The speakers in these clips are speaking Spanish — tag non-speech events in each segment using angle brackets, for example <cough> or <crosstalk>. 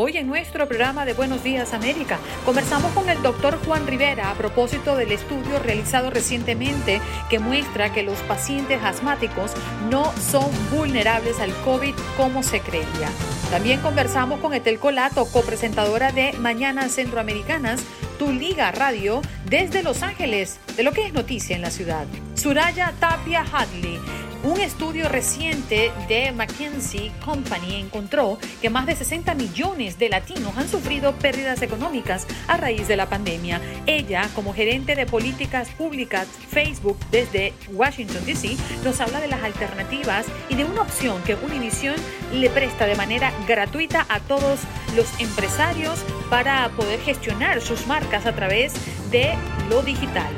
Hoy en nuestro programa de Buenos Días América conversamos con el doctor Juan Rivera a propósito del estudio realizado recientemente que muestra que los pacientes asmáticos no son vulnerables al COVID como se creía. También conversamos con Etel Colato, copresentadora de Mañanas Centroamericanas, Tu Liga Radio, desde Los Ángeles, de lo que es noticia en la ciudad. Suraya Tapia Hadley un estudio reciente de McKinsey Company encontró que más de 60 millones de latinos han sufrido pérdidas económicas a raíz de la pandemia. Ella, como gerente de políticas públicas Facebook desde Washington, D.C., nos habla de las alternativas y de una opción que Univision le presta de manera gratuita a todos los empresarios para poder gestionar sus marcas a través de lo digital.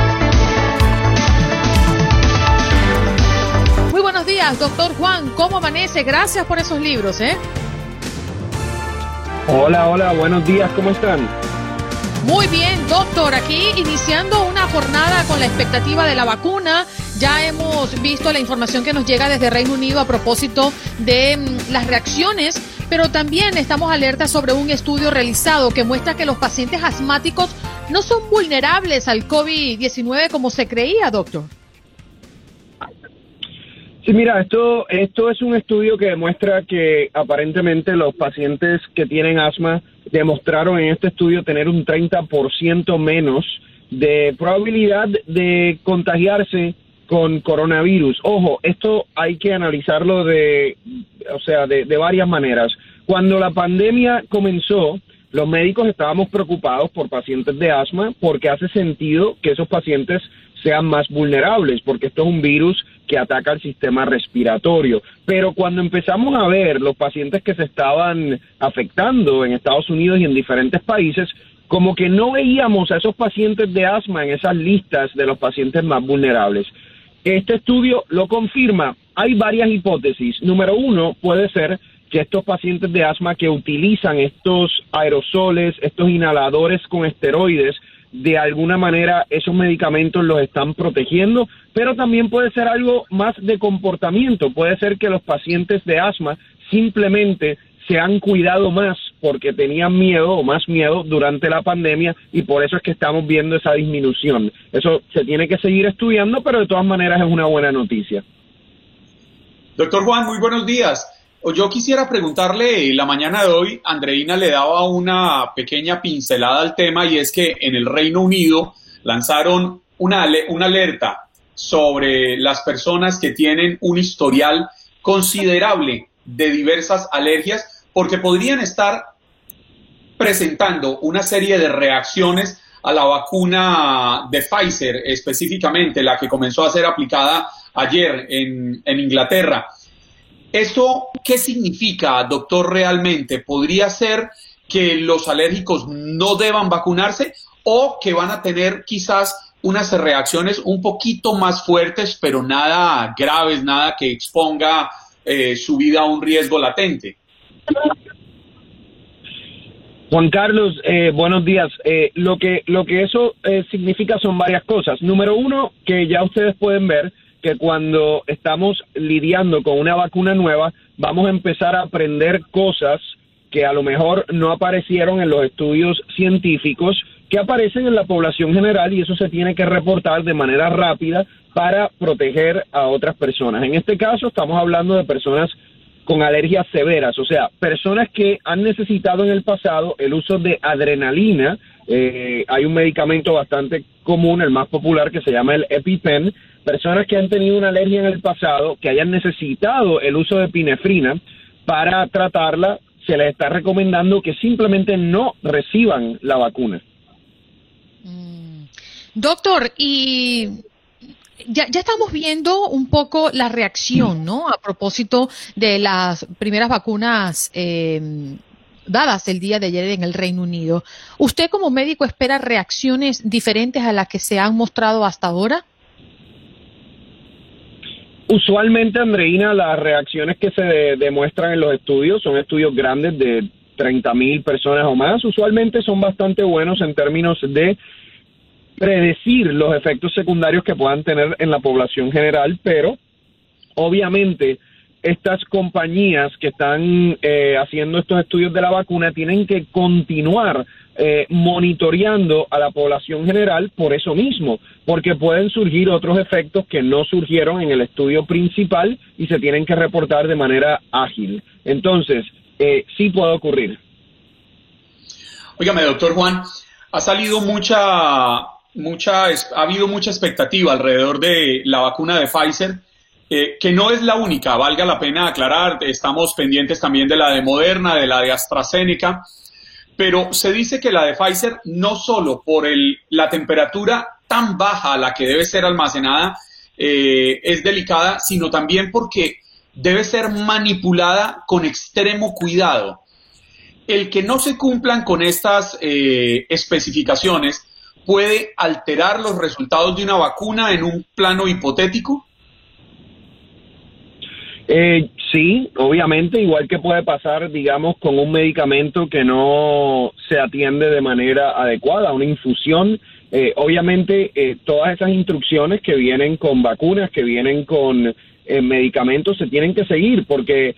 Buenos días, doctor Juan. ¿Cómo amanece? Gracias por esos libros, ¿eh? Hola, hola, buenos días, ¿cómo están? Muy bien, doctor. Aquí iniciando una jornada con la expectativa de la vacuna. Ya hemos visto la información que nos llega desde Reino Unido a propósito de mm, las reacciones, pero también estamos alerta sobre un estudio realizado que muestra que los pacientes asmáticos no son vulnerables al COVID-19 como se creía, doctor. Sí, mira, esto, esto es un estudio que demuestra que aparentemente los pacientes que tienen asma demostraron en este estudio tener un 30% menos de probabilidad de contagiarse con coronavirus. Ojo, esto hay que analizarlo de, o sea, de, de varias maneras. Cuando la pandemia comenzó, los médicos estábamos preocupados por pacientes de asma porque hace sentido que esos pacientes sean más vulnerables, porque esto es un virus que ataca el sistema respiratorio. Pero cuando empezamos a ver los pacientes que se estaban afectando en Estados Unidos y en diferentes países, como que no veíamos a esos pacientes de asma en esas listas de los pacientes más vulnerables. Este estudio lo confirma. Hay varias hipótesis. Número uno puede ser que estos pacientes de asma que utilizan estos aerosoles, estos inhaladores con esteroides, de alguna manera esos medicamentos los están protegiendo, pero también puede ser algo más de comportamiento, puede ser que los pacientes de asma simplemente se han cuidado más porque tenían miedo o más miedo durante la pandemia y por eso es que estamos viendo esa disminución. Eso se tiene que seguir estudiando, pero de todas maneras es una buena noticia. Doctor Juan, muy buenos días. Yo quisiera preguntarle, la mañana de hoy, Andreina le daba una pequeña pincelada al tema y es que en el Reino Unido lanzaron una, una alerta sobre las personas que tienen un historial considerable de diversas alergias porque podrían estar presentando una serie de reacciones a la vacuna de Pfizer, específicamente la que comenzó a ser aplicada ayer en, en Inglaterra. ¿Esto qué significa, doctor, realmente? ¿Podría ser que los alérgicos no deban vacunarse o que van a tener quizás unas reacciones un poquito más fuertes, pero nada graves, nada que exponga eh, su vida a un riesgo latente? Juan Carlos, eh, buenos días. Eh, lo que lo que eso significa son varias cosas. Número uno, que ya ustedes pueden ver que cuando estamos lidiando con una vacuna nueva, vamos a empezar a aprender cosas que a lo mejor no aparecieron en los estudios científicos, que aparecen en la población general y eso se tiene que reportar de manera rápida para proteger a otras personas. En este caso estamos hablando de personas con alergias severas, o sea, personas que han necesitado en el pasado el uso de adrenalina. Eh, hay un medicamento bastante común, el más popular, que se llama el EpiPen, personas que han tenido una alergia en el pasado, que hayan necesitado el uso de epinefrina para tratarla, se les está recomendando que simplemente no reciban la vacuna. Mm. Doctor, y ya, ya, estamos viendo un poco la reacción, ¿no? A propósito de las primeras vacunas eh, dadas el día de ayer en el Reino Unido. ¿Usted como médico espera reacciones diferentes a las que se han mostrado hasta ahora? Usualmente, Andreina, las reacciones que se demuestran en los estudios son estudios grandes de 30 mil personas o más. Usualmente son bastante buenos en términos de predecir los efectos secundarios que puedan tener en la población general, pero obviamente estas compañías que están eh, haciendo estos estudios de la vacuna tienen que continuar eh, monitoreando a la población general por eso mismo, porque pueden surgir otros efectos que no surgieron en el estudio principal y se tienen que reportar de manera ágil. Entonces, eh, sí puede ocurrir. Óigame, doctor Juan, ha salido mucha, mucha, ha habido mucha expectativa alrededor de la vacuna de Pfizer eh, que no es la única, valga la pena aclarar, estamos pendientes también de la de Moderna, de la de AstraZeneca, pero se dice que la de Pfizer no solo por la temperatura tan baja a la que debe ser almacenada eh, es delicada, sino también porque debe ser manipulada con extremo cuidado. El que no se cumplan con estas eh, especificaciones puede alterar los resultados de una vacuna en un plano hipotético. Eh, sí, obviamente, igual que puede pasar, digamos, con un medicamento que no se atiende de manera adecuada, una infusión. Eh, obviamente, eh, todas esas instrucciones que vienen con vacunas, que vienen con eh, medicamentos, se tienen que seguir porque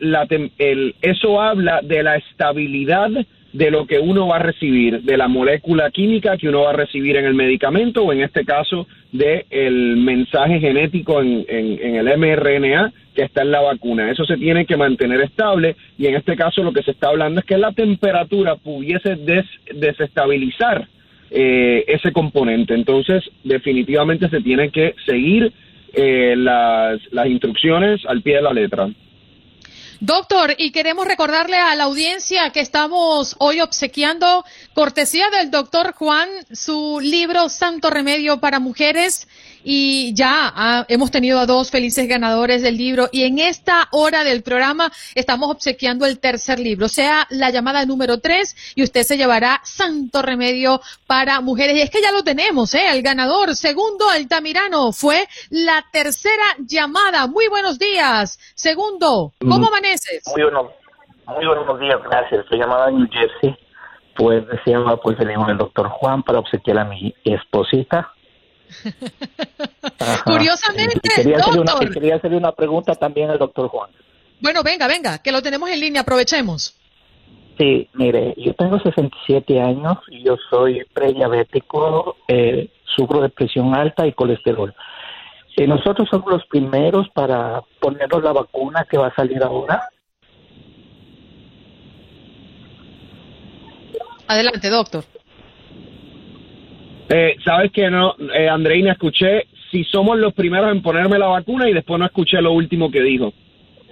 la el, eso habla de la estabilidad de lo que uno va a recibir, de la molécula química que uno va a recibir en el medicamento o en este caso del el mensaje genético en, en, el mRNA que está en la vacuna. Eso se tiene que mantener estable y en este caso lo que se está hablando es que la temperatura pudiese desestabilizar eh, ese componente. Entonces, definitivamente se tienen que seguir eh, las, las instrucciones al pie de la letra. Doctor, y queremos recordarle a la audiencia que estamos hoy obsequiando, cortesía del doctor Juan, su libro Santo Remedio para Mujeres y ya ah, hemos tenido a dos felices ganadores del libro y en esta hora del programa estamos obsequiando el tercer libro, sea la llamada número tres y usted se llevará Santo Remedio para Mujeres. Y es que ya lo tenemos, ¿eh? El ganador, segundo Altamirano, fue la tercera llamada. Muy buenos días. Segundo, ¿cómo mm, amaneces? Muy, muy buenos días, gracias. Estoy llamada en New Jersey. Pues deseaba pues el doctor Juan para obsequiar a mi esposita Curiosamente, quería, hacerle una, quería hacerle una pregunta también al doctor Juan. Bueno, venga, venga, que lo tenemos en línea, aprovechemos. Sí, mire, yo tengo 67 años y yo soy prediabético, eh, sufro de presión alta y colesterol. Eh, nosotros somos los primeros para ponernos la vacuna que va a salir ahora. Adelante, doctor. Eh, Sabes que no, eh, Andreina, escuché si somos los primeros en ponerme la vacuna y después no escuché lo último que dijo.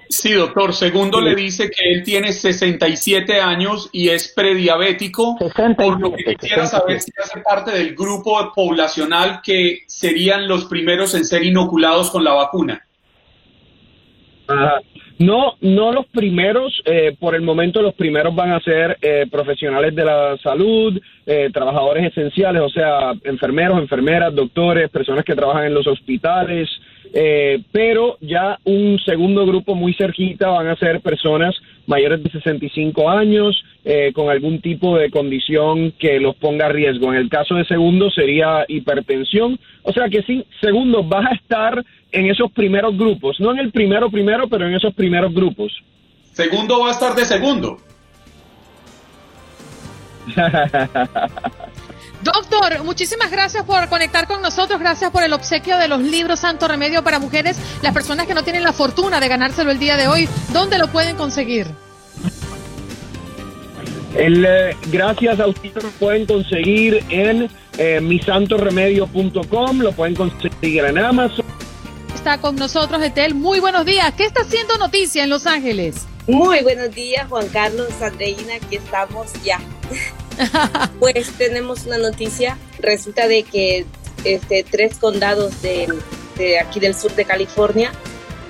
Sí, doctor. Segundo le dice que él tiene 67 años y es prediabético, por lo que quisiera saber si hace parte del grupo poblacional que serían los primeros en ser inoculados con la vacuna. Ajá. No, no los primeros, eh, por el momento los primeros van a ser eh, profesionales de la salud, eh, trabajadores esenciales, o sea, enfermeros, enfermeras, doctores, personas que trabajan en los hospitales, pero ya un segundo grupo muy cerquita van a ser personas mayores de 65 años con algún tipo de condición que los ponga a riesgo. En el caso de segundo sería hipertensión, o sea que sí, segundo, vas a estar en esos primeros grupos, no en el primero primero, pero en esos primeros grupos. Segundo va a estar de segundo. <laughs> Doctor, muchísimas gracias por conectar con nosotros, gracias por el obsequio de los libros Santo Remedio para Mujeres. Las personas que no tienen la fortuna de ganárselo el día de hoy, ¿dónde lo pueden conseguir? El, eh, gracias a ustedes lo pueden conseguir en eh, misantoremedio.com, lo pueden conseguir en Amazon está con nosotros, Etel. Muy buenos días. ¿Qué está haciendo noticia en Los Ángeles? Muy buenos días, Juan Carlos, Andreina, aquí estamos ya. <laughs> pues tenemos una noticia. Resulta de que este, tres condados de, aquí del sur de California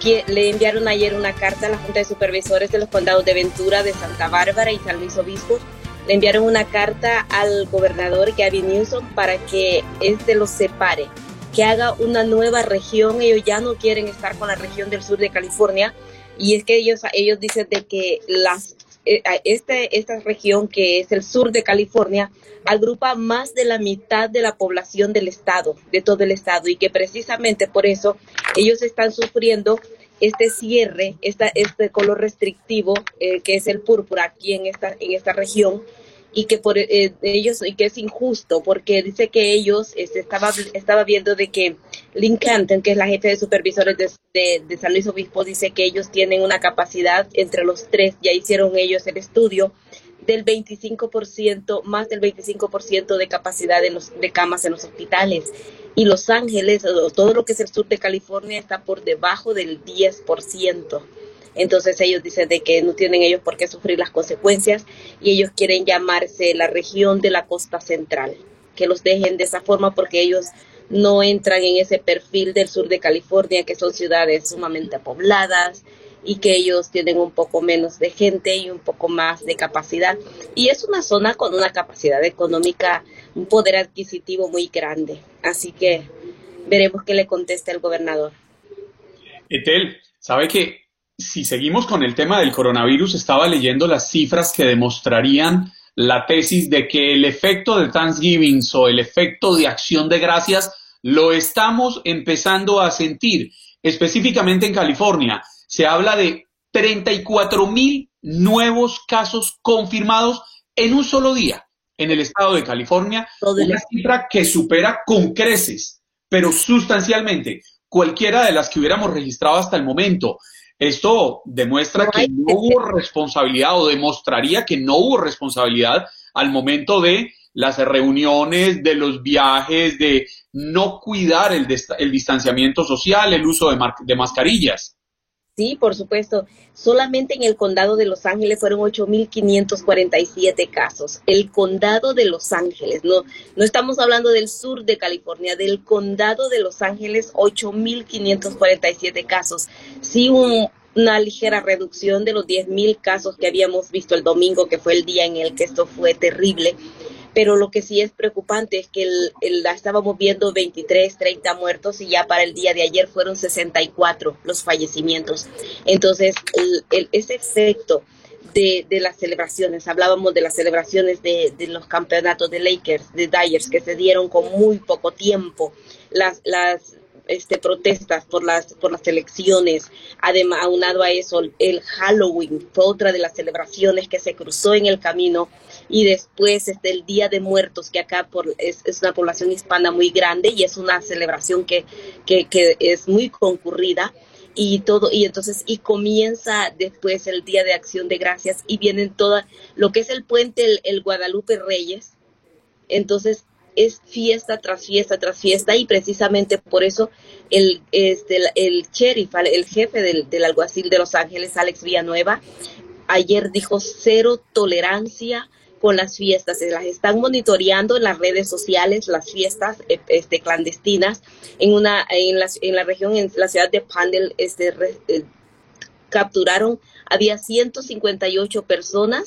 que le enviaron ayer una carta a la Junta de Supervisores de los condados de Ventura, de Santa Bárbara y San Luis Obispo. Le enviaron una carta al gobernador Gavin Newsom para que este los separe, que haga una nueva región. Ellos ya no quieren estar con la región del sur de California. Y es que ellos, ellos dicen de que las, eh, este, esta región que es el sur de California agrupa más de la mitad de la población del estado, de todo el estado, y que precisamente por eso ellos están sufriendo este cierre, esta, este color restrictivo eh, que es el púrpura aquí en esta, en esta región y que por eh, ellos y que es injusto porque dice que ellos este, estaba estaba viendo de que Lynn Canton que es la jefe de supervisores de, de, San Luis Obispo dice que ellos tienen una capacidad entre los tres ya hicieron ellos el estudio del 25%, más del 25% de capacidad de, los, de camas en los hospitales. Y Los Ángeles, todo lo que es el sur de California, está por debajo del 10%. Entonces ellos dicen de que no tienen ellos por qué sufrir las consecuencias y ellos quieren llamarse la región de la costa central, que los dejen de esa forma porque ellos no entran en ese perfil del sur de California, que son ciudades sumamente pobladas, y que ellos tienen un poco menos de gente y un poco más de capacidad. Y es una zona con una capacidad económica, un poder adquisitivo muy grande. Así que veremos qué le contesta el gobernador. Etel, ¿sabe que si seguimos con el tema del coronavirus, estaba leyendo las cifras que demostrarían la tesis de que el efecto de Thanksgiving o el efecto de acción de gracias lo estamos empezando a sentir, específicamente en California se habla de 34 mil nuevos casos confirmados en un solo día en el estado de California, una cifra que supera con creces, pero sustancialmente cualquiera de las que hubiéramos registrado hasta el momento. Esto demuestra que no hubo responsabilidad o demostraría que no hubo responsabilidad al momento de las reuniones, de los viajes, de no cuidar el, distanciamiento social, el uso de mascarillas. Sí, por supuesto. Solamente en el condado de Los Ángeles fueron 8.547 casos. El condado de Los Ángeles, no, no estamos hablando del sur de California, del condado de Los Ángeles, 8.547 casos. Sí, una ligera reducción de los 10.000 casos que habíamos visto el domingo, que fue el día en el que esto fue terrible pero lo que sí es preocupante es que el, estábamos viendo 23, 30 muertos y ya para el día de ayer fueron 64 los fallecimientos. Entonces, ese efecto de, las celebraciones, hablábamos de las celebraciones de, los campeonatos de Lakers, de Dyers, que se dieron con muy poco tiempo, las, las este, protestas por las, por las elecciones. Además, aunado a eso, el Halloween fue otra de las celebraciones que se cruzó en el camino y después este, el Día de Muertos, que acá por, es, es una población hispana muy grande y es una celebración que, que, que es muy concurrida y todo y entonces y comienza después el día de acción de gracias y vienen toda lo que es el puente el, el, Guadalupe Reyes. Entonces es fiesta tras fiesta tras fiesta y precisamente por eso el este el, el sheriff el jefe del, del alguacil de Los Ángeles Alex Villanueva ayer dijo cero tolerancia con las fiestas, se las están monitoreando en las redes sociales, las fiestas eh, este, clandestinas en una en la, en la región, en la ciudad de Pandel, este, eh, capturaron, había 158 personas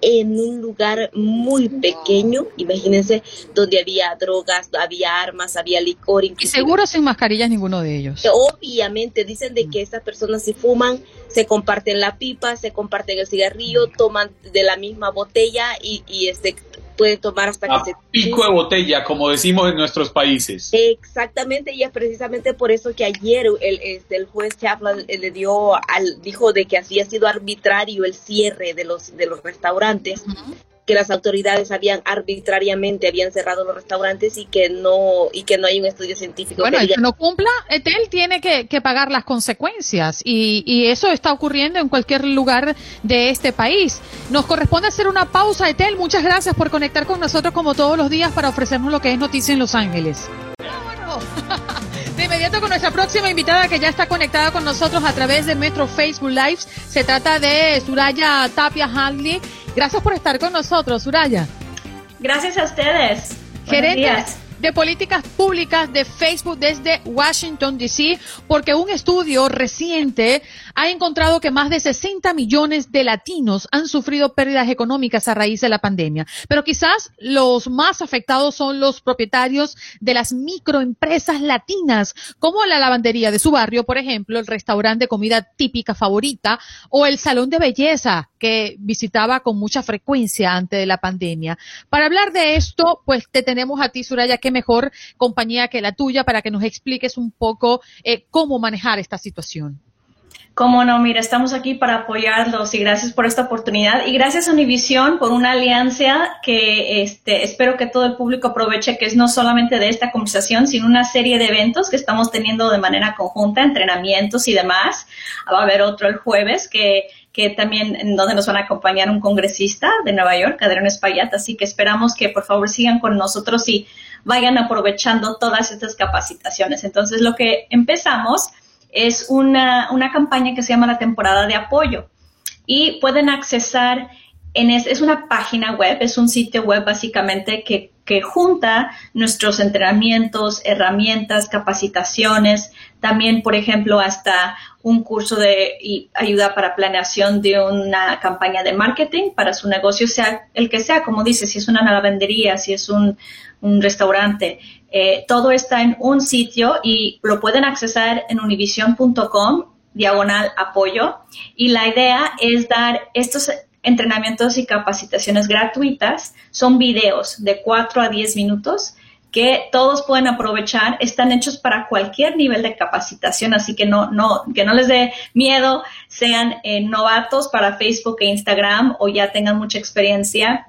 en un lugar muy pequeño, imagínense, donde había drogas, había armas, había licor. Y seguro sin mascarillas ninguno de ellos. Obviamente, dicen de que estas personas si fuman, se comparten la pipa, se comparten el cigarrillo, toman de la misma botella y, y este puede tomar hasta que se... Pico de botella, como decimos en nuestros países. Exactamente, y es precisamente por eso que ayer el, este, el juez Chaplin le dio, al, dijo de que había sido arbitrario el cierre de los, de los restaurantes que las autoridades habían arbitrariamente habían cerrado los restaurantes y que no y que no hay un estudio científico. Bueno, el que no cumpla, Etel tiene que, pagar las consecuencias y, y, eso está ocurriendo en cualquier lugar de este país. Nos corresponde hacer una pausa, Etel. Muchas gracias por conectar con nosotros como todos los días para ofrecernos lo que es noticia en Los Ángeles. <laughs> De inmediato con nuestra próxima invitada que ya está conectada con nosotros a través de nuestro Facebook Live. Se trata de Suraya Tapia Handley Gracias por estar con nosotros, Uraya. Gracias a ustedes. Gerente, de políticas públicas de Facebook desde Washington, D.C., porque un estudio reciente ha encontrado que más de 60 millones de latinos han sufrido pérdidas económicas a raíz de la pandemia. Pero quizás los más afectados son los propietarios de las microempresas latinas, como la lavandería de su barrio, por ejemplo, el restaurante de comida típica favorita o el salón de belleza que visitaba con mucha frecuencia antes de la pandemia. Para hablar de esto, pues te tenemos a ti, Suraya, qué mejor compañía que la tuya para que nos expliques un poco eh, cómo manejar esta situación. Cómo no, mira, estamos aquí para apoyarlos y gracias por esta oportunidad y gracias a Univisión por una alianza que este, espero que todo el público aproveche, que es no solamente de esta conversación, sino una serie de eventos que estamos teniendo de manera conjunta, entrenamientos y demás. Va a haber otro el jueves que que también en donde nos van a acompañar un congresista de Nueva York, Adrián Espaillat, así que esperamos que por favor sigan con nosotros y vayan aprovechando todas estas capacitaciones. Entonces, lo que empezamos es una, una campaña que se llama la temporada de apoyo. Y pueden accesar en es, una página web, es un sitio web básicamente que, que junta nuestros entrenamientos, herramientas, capacitaciones, también, por ejemplo, hasta un curso de ayuda para planeación de una campaña de marketing para su negocio, sea el que sea, como dice, si es una lavandería, si es un, un restaurante, eh, todo está en un sitio y lo pueden accesar en univision.com diagonal apoyo. Y la idea es dar estos entrenamientos y capacitaciones gratuitas. Son videos de 4 a 10 minutos que todos pueden aprovechar, están hechos para cualquier nivel de capacitación, así que no, no, que no les dé miedo, sean eh, novatos para Facebook e Instagram o ya tengan mucha experiencia,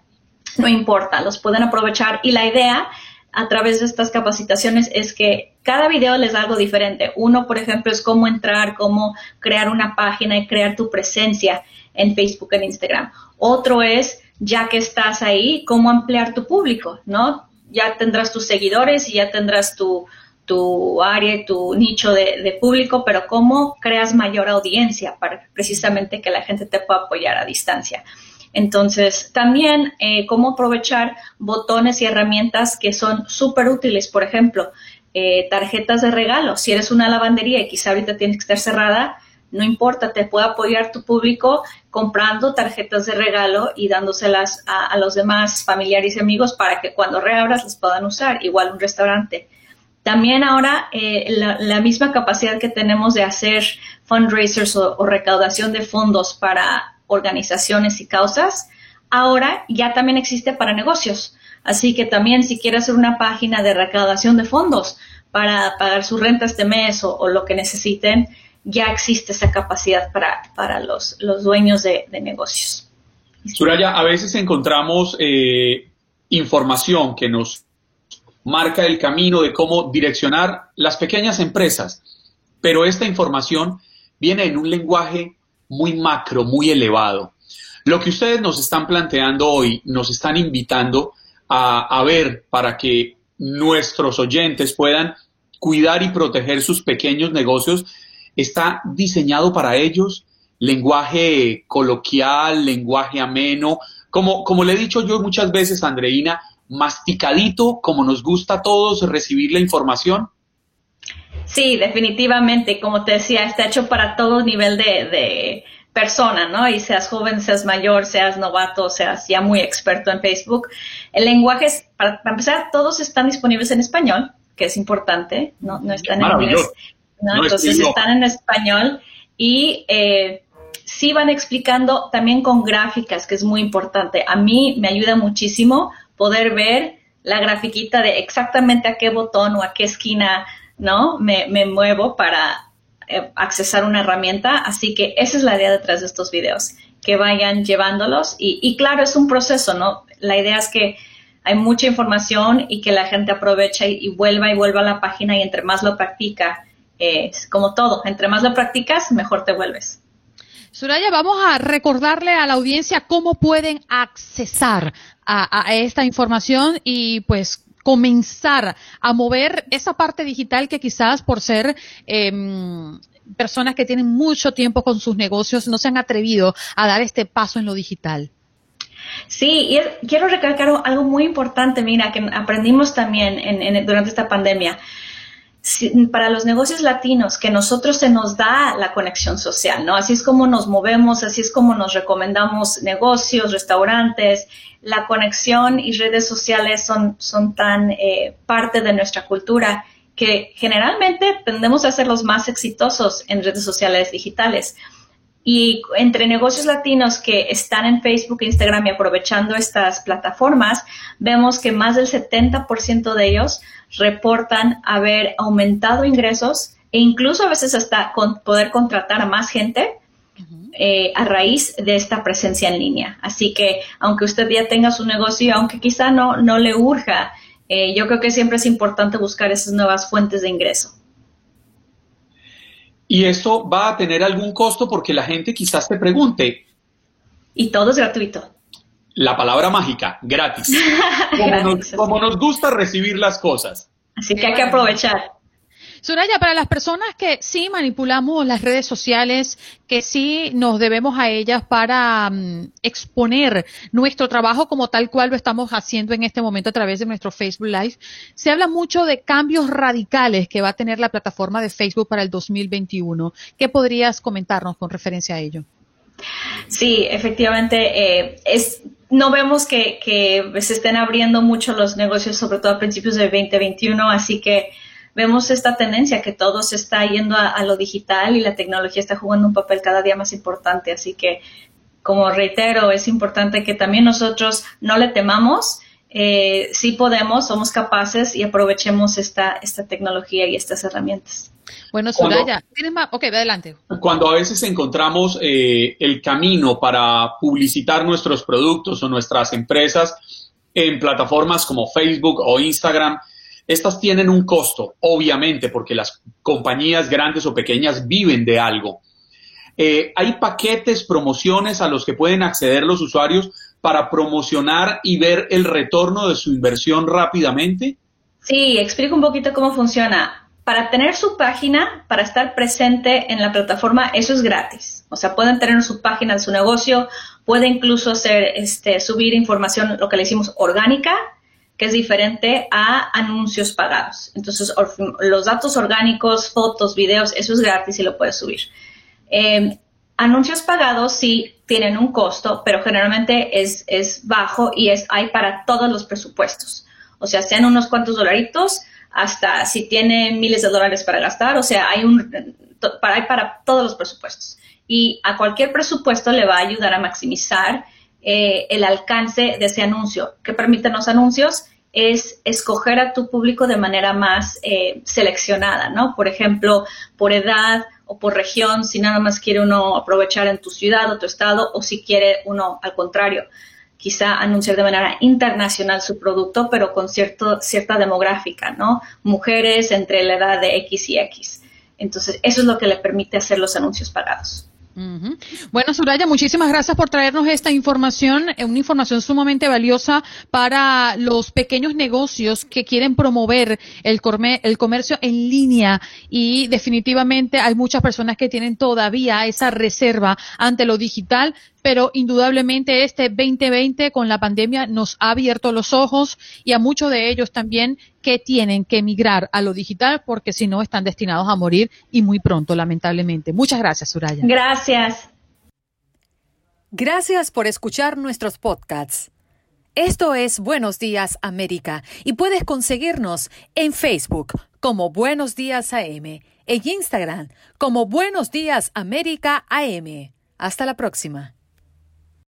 no importa, los pueden aprovechar. Y la idea a través de estas capacitaciones es que cada video les da algo diferente. Uno, por ejemplo, es cómo entrar, cómo crear una página y crear tu presencia en Facebook, en Instagram. Otro es, ya que estás ahí, cómo ampliar tu público, ¿no? Ya tendrás tus seguidores y ya tendrás tu, tu área, tu nicho de, de, público, pero cómo creas mayor audiencia para precisamente que la gente te pueda apoyar a distancia. Entonces, también eh, cómo aprovechar botones y herramientas que son súper útiles. Por ejemplo, eh, tarjetas de regalo. Si eres una lavandería y quizá ahorita tiene que estar cerrada, no importa, te puede apoyar tu público comprando tarjetas de regalo y dándoselas a, los demás familiares y amigos para que cuando reabras las puedan usar, igual un restaurante. También ahora eh, la, misma capacidad que tenemos de hacer fundraisers o recaudación de fondos para organizaciones y causas, ahora ya también existe para negocios. Así que también si quiere hacer una página de recaudación de fondos para pagar su renta este mes o, lo que necesiten, ya existe esa capacidad para, para los, los dueños de, negocios. Suraya, a veces encontramos eh, información que nos marca el camino de cómo direccionar las pequeñas empresas, pero esta información viene en un lenguaje muy macro, muy elevado. Lo que ustedes nos están planteando hoy, nos están invitando a, ver para que nuestros oyentes puedan cuidar y proteger sus pequeños negocios, está diseñado para ellos, lenguaje coloquial, lenguaje ameno, como, como le he dicho yo muchas veces, Andreina, masticadito, como nos gusta a todos recibir la información. Sí, definitivamente, como te decía, está hecho para todo nivel de, persona, ¿no? Y seas joven, seas mayor, seas novato, seas ya muy experto en Facebook. El lenguaje, es, para, empezar, todos están disponibles en español, que es importante, no, no están en inglés. ¿no? Entonces están en español y eh, sí van explicando también con gráficas, que es muy importante. A mí me ayuda muchísimo poder ver la grafiquita de exactamente a qué botón o a qué esquina ¿no? Me, muevo para eh, accesar una herramienta. Así que esa es la idea detrás de estos videos, que vayan llevándolos. Y, claro, es un proceso, ¿no? La idea es que hay mucha información y que la gente aproveche y, vuelva y vuelva a la página y entre más lo practica, eh, como todo, entre más lo practicas, mejor te vuelves. Suraya, vamos a recordarle a la audiencia cómo pueden accesar a esta información y pues comenzar a mover esa parte digital que quizás por ser em, personas que tienen mucho tiempo con sus negocios no se han atrevido a dar este paso en lo digital? Sí, y quiero recalcar algo muy importante, mira, que aprendimos también durante esta pandemia. Para los negocios latinos, que nosotros se nos da la conexión social, ¿no? Así es como nos movemos, así es como nos recomendamos negocios, restaurantes, la conexión y redes sociales son, son tan eh, parte de nuestra cultura que generalmente tendemos a ser los más exitosos en redes sociales digitales. Y entre negocios latinos que están en Facebook e Instagram y aprovechando estas plataformas, vemos que más del 70% de ellos reportan haber aumentado ingresos e incluso a veces hasta poder contratar a más gente eh, a raíz de esta presencia en línea. Así que aunque usted ya tenga su negocio, aunque quizá no, no le urja, eh, yo creo que siempre es importante buscar esas nuevas fuentes de ingreso. Y esto va a tener algún costo porque la gente quizás te pregunte. Y todo es gratuito. La palabra mágica, gratis. <laughs> como, nos, gusta recibir las cosas. Así que hay que aprovechar. Soraya, para las personas que sí manipulamos las redes sociales, que sí nos debemos a ellas para mm, exponer nuestro trabajo como tal cual lo estamos haciendo en este momento a través de nuestro Facebook Live, se habla mucho de cambios radicales que va a tener la plataforma de Facebook para el 2021. ¿Qué podrías comentarnos con referencia a ello? Sí, efectivamente, eh, es, no vemos que, que se estén abriendo mucho los negocios, sobre todo a principios de 2021, así que vemos esta tendencia que todo se está yendo a, lo digital y la tecnología está jugando un papel cada día más importante. Así que, como reitero, es importante que también nosotros no le temamos. Eh, sí podemos, somos capaces y aprovechemos esta, esta tecnología y estas herramientas. Bueno, Soraya, ¿tienes más? Ok, adelante. Cuando a veces encontramos eh, el camino para publicitar nuestros productos o nuestras empresas en plataformas como Facebook o Instagram, estas tienen un costo, obviamente, porque las compañías grandes o pequeñas viven de algo. Eh, ¿Hay paquetes, promociones a los que pueden acceder los usuarios para promocionar y ver el retorno de su inversión rápidamente? Sí, explico un poquito cómo funciona. Para tener su página, para estar presente en la plataforma, eso es gratis. O sea, pueden tener su página su negocio, puede incluso hacer, este, subir información, lo que le decimos orgánica, que es diferente a anuncios pagados. Entonces, los datos orgánicos, fotos, videos, eso es gratis y lo puedes subir. Em, anuncios pagados sí tienen un costo, pero generalmente es, es bajo y es, hay para todos los presupuestos. O sea, sean unos cuantos dolaritos hasta si tiene miles de dólares para gastar, o sea, hay, un, para, hay para todos los presupuestos. Y a cualquier presupuesto le va a ayudar a maximizar eh, el alcance de ese anuncio. ¿Qué permiten los anuncios? Es escoger a tu público de manera más eh, seleccionada, ¿no? Por ejemplo, por edad o por región, si nada más quiere uno aprovechar en tu ciudad o tu estado, o si quiere uno al contrario, quizá anunciar de manera internacional su producto, pero con cierto, cierta demográfica, ¿no? Mujeres entre la edad de X y X. Entonces, eso es lo que le permite hacer los anuncios pagados. Bueno, Suraya, muchísimas gracias por traernos esta información, eh, una información sumamente valiosa para los pequeños negocios que quieren promover el comercio en línea. Y definitivamente hay muchas personas que tienen todavía esa reserva ante lo digital pero indudablemente este 2020 con la pandemia nos ha abierto los ojos y a muchos de ellos también que tienen que emigrar a lo digital porque si no están destinados a morir y muy pronto, lamentablemente. Muchas gracias, Suraya. Gracias. Gracias por escuchar nuestros podcasts. Esto es Buenos Días América y puedes conseguirnos en Facebook como Buenos Días AM, en Instagram como Buenos Días América AM. Hasta la próxima.